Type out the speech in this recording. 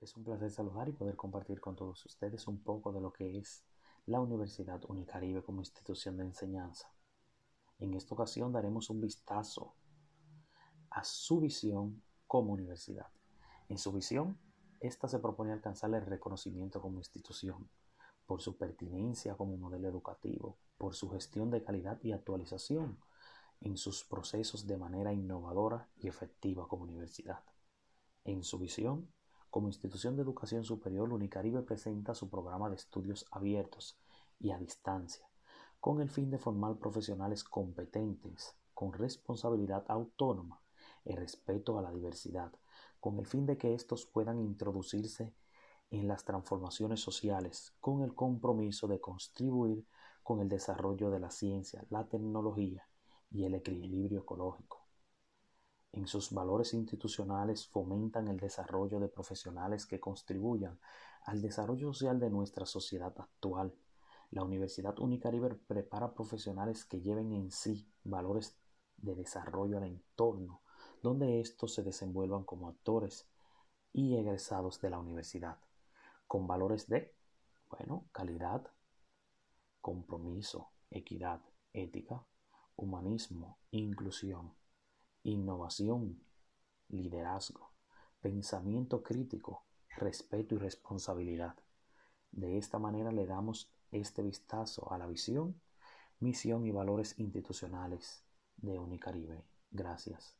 Es un placer saludar y poder compartir con todos ustedes un poco de lo que es la Universidad Unicaribe como institución de enseñanza. En esta ocasión daremos un vistazo a su visión como universidad. En su visión, esta se propone alcanzar el reconocimiento como institución por su pertinencia como modelo educativo, por su gestión de calidad y actualización en sus procesos de manera innovadora y efectiva como universidad. En su visión, como institución de educación superior, Unicaribe presenta su programa de estudios abiertos y a distancia, con el fin de formar profesionales competentes, con responsabilidad autónoma y respeto a la diversidad, con el fin de que estos puedan introducirse en las transformaciones sociales, con el compromiso de contribuir con el desarrollo de la ciencia, la tecnología y el equilibrio ecológico en sus valores institucionales fomentan el desarrollo de profesionales que contribuyan al desarrollo social de nuestra sociedad actual. La Universidad Unicaribe prepara profesionales que lleven en sí valores de desarrollo al entorno, donde estos se desenvuelvan como actores y egresados de la universidad, con valores de, bueno, calidad, compromiso, equidad, ética, humanismo, inclusión innovación, liderazgo, pensamiento crítico, respeto y responsabilidad. De esta manera le damos este vistazo a la visión, misión y valores institucionales de Unicaribe. Gracias.